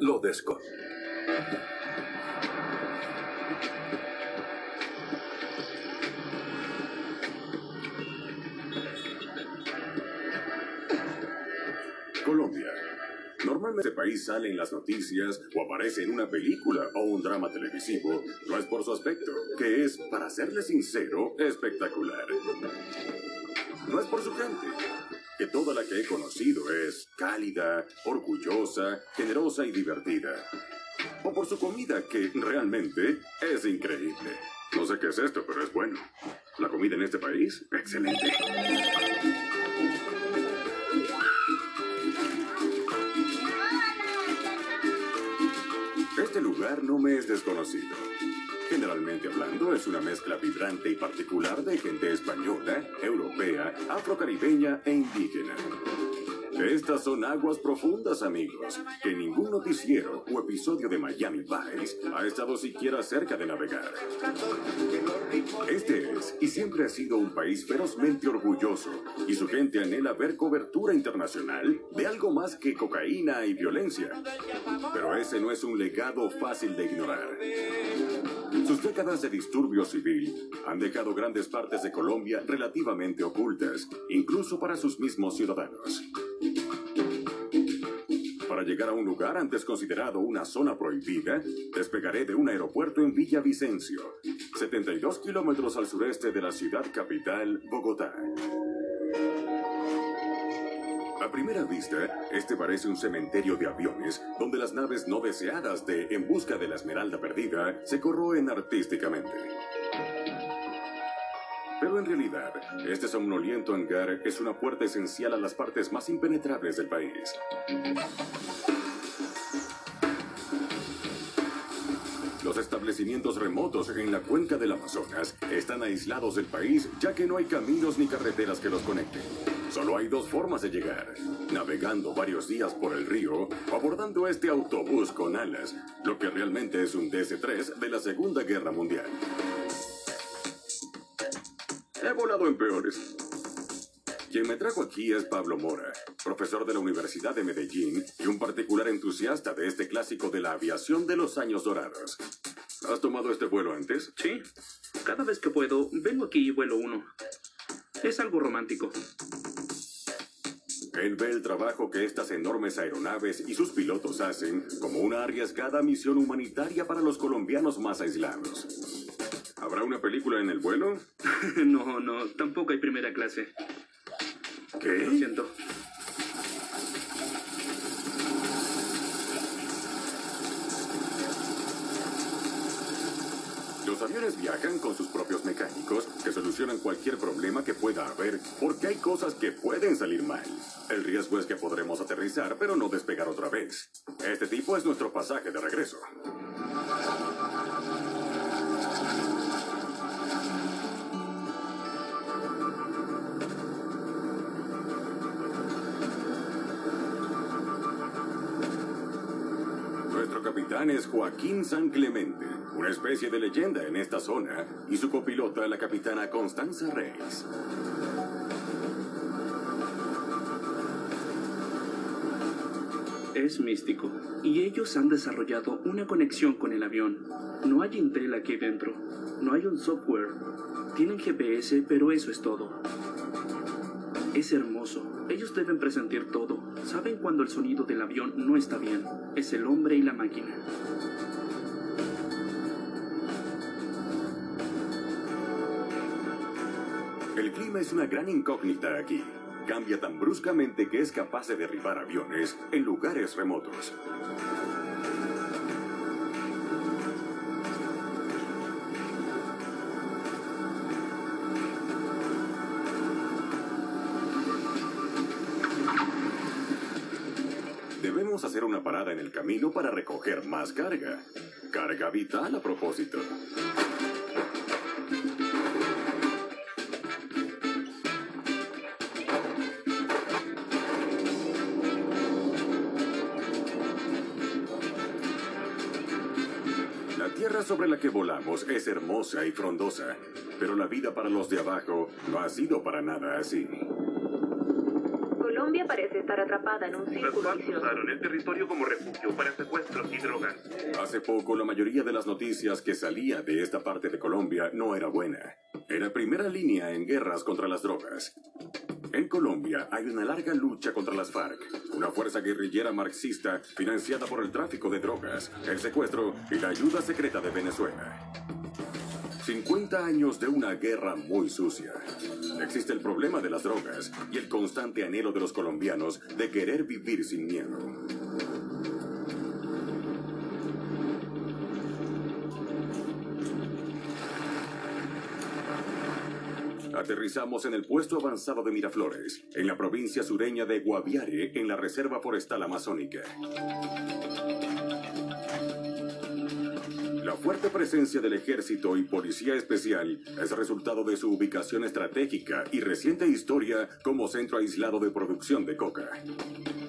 lo desco. Colombia. Normalmente este país sale en las noticias o aparece en una película o un drama televisivo. No es por su aspecto, que es, para serle sincero, espectacular. No es por su gente, que toda la que he conocido es cálida, orgullosa, generosa y divertida. O por su comida, que realmente es increíble. No sé qué es esto, pero es bueno. La comida en este país, excelente. Este lugar no me es desconocido. Generalmente hablando, es una mezcla vibrante y particular de gente española, europea, afrocaribeña e indígena. Estas son aguas profundas, amigos, que ningún noticiero o episodio de Miami Vice ha estado siquiera cerca de navegar. Este es y siempre ha sido un país ferozmente orgulloso, y su gente anhela ver cobertura internacional de algo más que cocaína y violencia. Pero ese no es un legado fácil de ignorar. Sus décadas de disturbio civil han dejado grandes partes de Colombia relativamente ocultas, incluso para sus mismos ciudadanos. Para llegar a un lugar antes considerado una zona prohibida, despegaré de un aeropuerto en Villavicencio, 72 kilómetros al sureste de la ciudad capital, Bogotá. A primera vista, este parece un cementerio de aviones donde las naves no deseadas de En busca de la Esmeralda Perdida se corroen artísticamente. Pero en realidad, este somnoliento hangar es una puerta esencial a las partes más impenetrables del país. Los establecimientos remotos en la cuenca del Amazonas están aislados del país ya que no hay caminos ni carreteras que los conecten. Solo hay dos formas de llegar, navegando varios días por el río o abordando este autobús con alas, lo que realmente es un DC-3 de la Segunda Guerra Mundial. He volado en peores. Quien me trajo aquí es Pablo Mora, profesor de la Universidad de Medellín y un particular entusiasta de este clásico de la aviación de los años dorados. ¿Has tomado este vuelo antes? Sí. Cada vez que puedo, vengo aquí y vuelo uno. Es algo romántico. Él ve el trabajo que estas enormes aeronaves y sus pilotos hacen como una arriesgada misión humanitaria para los colombianos más aislados. ¿Habrá una película en el vuelo? no, no, tampoco hay primera clase. ¿Qué? Lo siento. Aviones viajan con sus propios mecánicos que solucionan cualquier problema que pueda haber porque hay cosas que pueden salir mal. El riesgo es que podremos aterrizar pero no despegar otra vez. Este tipo es nuestro pasaje de regreso. Nuestro capitán es Joaquín San Clemente, una especie de leyenda en esta zona, y su copilota la capitana Constanza Reyes. Es místico. Y ellos han desarrollado una conexión con el avión. No hay Intel aquí dentro. No hay un software. Tienen GPS, pero eso es todo. Es hermoso. Ellos deben presentir todo. Saben cuando el sonido del avión no está bien. Es el hombre y la máquina. El clima es una gran incógnita aquí. Cambia tan bruscamente que es capaz de derribar aviones en lugares remotos. Debemos hacer una parada en el camino para recoger más carga. Carga vital a propósito. Tierra sobre la que volamos es hermosa y frondosa, pero la vida para los de abajo no ha sido para nada así. Colombia parece estar atrapada en un círculo vicioso. usaron el territorio como refugio para secuestros y drogas. Hace poco la mayoría de las noticias que salía de esta parte de Colombia no era buena. Era primera línea en guerras contra las drogas. En Colombia hay una larga lucha contra las FARC, una fuerza guerrillera marxista financiada por el tráfico de drogas, el secuestro y la ayuda secreta de Venezuela. 50 años de una guerra muy sucia. Existe el problema de las drogas y el constante anhelo de los colombianos de querer vivir sin miedo. Aterrizamos en el puesto avanzado de Miraflores, en la provincia sureña de Guaviare, en la Reserva Forestal Amazónica. La fuerte presencia del ejército y policía especial es resultado de su ubicación estratégica y reciente historia como centro aislado de producción de coca.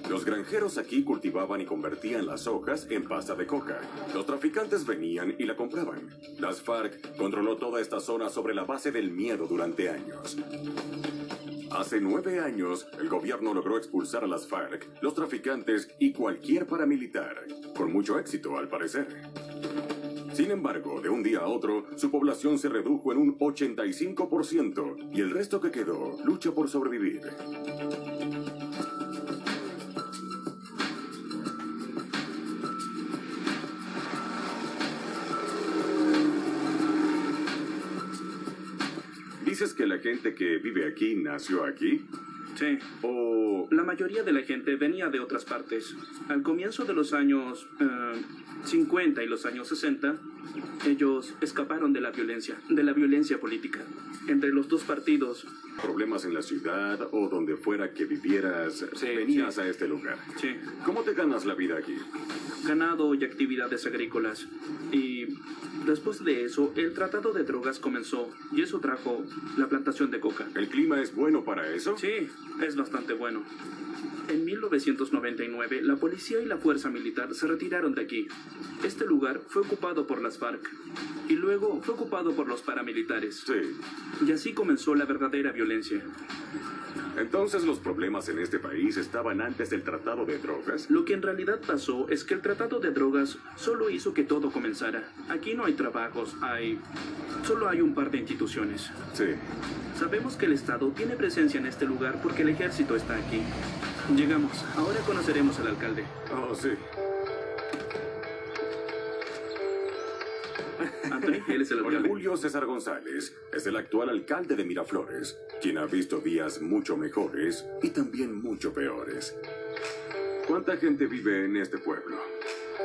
Los granjeros aquí cultivaban y convertían las hojas en pasta de coca. Los traficantes venían y la compraban. Las FARC controló toda esta zona sobre la base del miedo durante años. Hace nueve años, el gobierno logró expulsar a las FARC, los traficantes y cualquier paramilitar, con mucho éxito al parecer. Sin embargo, de un día a otro, su población se redujo en un 85% y el resto que quedó lucha por sobrevivir. ¿Dices que la gente que vive aquí nació aquí? Sí. ¿O La mayoría de la gente venía de otras partes. Al comienzo de los años eh, 50 y los años 60, ellos escaparon de la violencia, de la violencia política. Entre los dos partidos, problemas en la ciudad o donde fuera que vivieras, venías a este lugar? sí, ¿Cómo te ganas la vida aquí? Ganado y actividades agrícolas. Y después de eso, el tratado de drogas comenzó y eso trajo la plantación de coca. ¿El clima es bueno para eso? Sí, es bastante bueno. En 1999, la policía y la fuerza militar se retiraron de aquí. Este lugar fue ocupado por las FARC y luego fue ocupado por los paramilitares. Sí. Y así comenzó la verdadera violencia. Entonces los problemas en este país estaban antes del tratado de drogas. Lo que en realidad pasó es que el tratado de drogas solo hizo que todo comenzara. Aquí no hay trabajos, hay... Solo hay un par de instituciones. Sí. Sabemos que el Estado tiene presencia en este lugar porque el ejército está aquí. Llegamos. Ahora conoceremos al alcalde. Oh, sí. Anthony, él es el alcalde. Julio César González es el actual alcalde de Miraflores, quien ha visto días mucho mejores y también mucho peores. ¿Cuánta gente vive en este pueblo?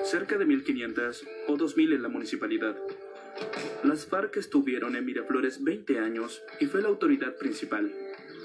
Cerca de 1500 o 2000 en la municipalidad. Las FARC estuvieron en Miraflores 20 años y fue la autoridad principal.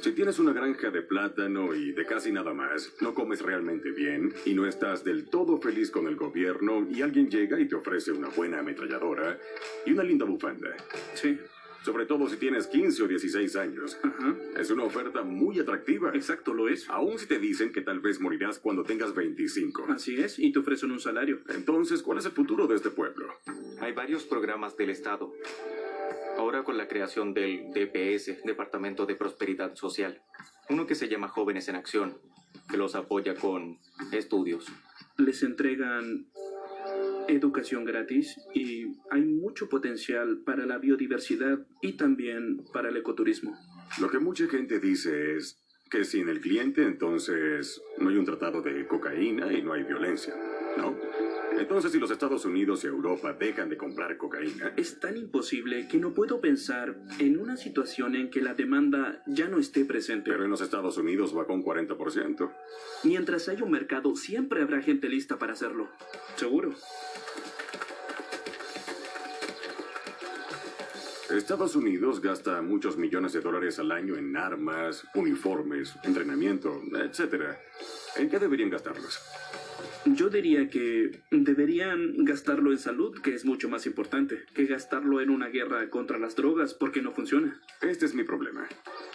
Si tienes una granja de plátano y de casi nada más, no comes realmente bien y no estás del todo feliz con el gobierno y alguien llega y te ofrece una buena ametralladora y una linda bufanda. Sí. Sobre todo si tienes 15 o 16 años. Ajá. Es una oferta muy atractiva. Exacto, lo es. Aún si te dicen que tal vez morirás cuando tengas 25. Así es, y te ofrecen un salario. Entonces, ¿cuál es el futuro de este pueblo? Hay varios programas del Estado. Ahora con la creación del DPS, Departamento de Prosperidad Social. Uno que se llama Jóvenes en Acción, que los apoya con estudios. Les entregan educación gratis y hay mucho potencial para la biodiversidad y también para el ecoturismo. Lo que mucha gente dice es que sin el cliente entonces no hay un tratado de cocaína y no hay violencia, ¿no? Entonces si los Estados Unidos y Europa dejan de comprar cocaína, Es tan imposible que no puedo pensar en una situación en que la demanda ya no esté presente. pero en los Estados Unidos va con 40%. Mientras haya un mercado, siempre habrá gente lista para hacerlo. Seguro. Estados Unidos gasta muchos millones de dólares al año en armas, uniformes, entrenamiento, etc. ¿En qué deberían gastarlos? Yo diría que deberían gastarlo en salud, que es mucho más importante, que gastarlo en una guerra contra las drogas, porque no funciona. Este es mi problema.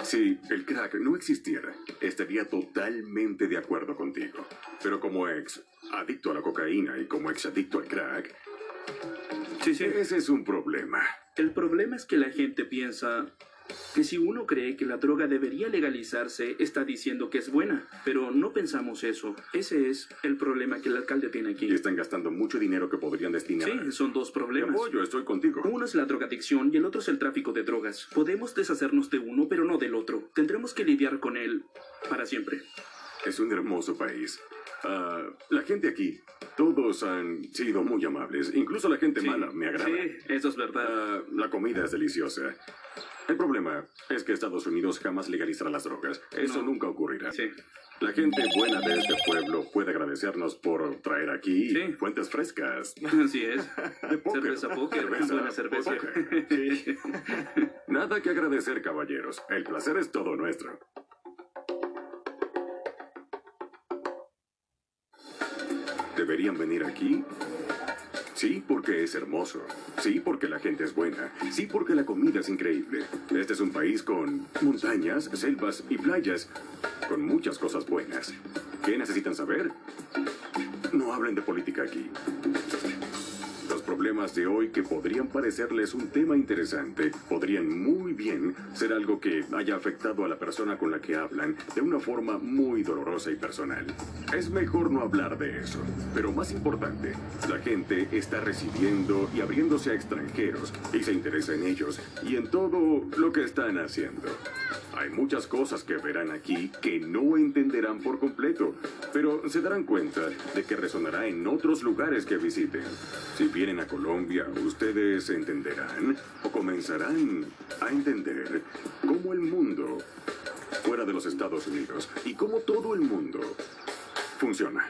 Si el crack no existiera, estaría totalmente de acuerdo contigo. Pero como ex adicto a la cocaína y como ex adicto al crack, Sí, sí. ese es un problema. El problema es que la gente piensa Que si uno cree que la droga debería legalizarse, está diciendo que es buena. Pero no pensamos eso. Ese es el problema que el alcalde tiene aquí. Y están gastando mucho dinero que podrían destinar. Sí, son dos problemas. apoyo, estoy contigo. Uno es la drogadicción y el otro es el tráfico de drogas. Podemos deshacernos de uno, pero no del otro. Tendremos que lidiar con él para siempre. Es un hermoso país. Ah, la gente aquí, todos han sido muy amables. Incluso la gente Sí, mala me agrada. Sí, eso es verdad. Ah, la comida es deliciosa. El problema es que Estados Unidos jamás legalizará las drogas. Eso No. nunca ocurrirá. Sí. La gente buena de este pueblo puede agradecernos por traer aquí Sí. fuentes frescas. Así es. De póker. Cerveza póker, Cerveza buena cerveza. póker. Sí. Nada que agradecer, caballeros. El placer es todo nuestro. ¿Deberían venir aquí? Sí, porque es hermoso. Sí, porque la gente es buena. Sí, porque la comida es increíble. Este es un país con montañas, selvas y playas. Con muchas cosas buenas. ¿Qué necesitan saber? No hablen de política aquí. Problemas de hoy que podrían parecerles un tema interesante podrían muy bien ser algo que haya afectado a la persona con la que hablan de una forma muy dolorosa y personal. Es mejor no hablar de eso. Pero más importante, la gente está recibiendo y abriéndose a extranjeros y se interesa en ellos y en todo lo que están haciendo. Hay muchas cosas que verán aquí que no entenderán por completo, pero se darán cuenta de que resonará en otros lugares que visiten. Si vienen a Colombia, ustedes entenderán o comenzarán a entender cómo el mundo fuera de los Estados Unidos y cómo todo el mundo funciona.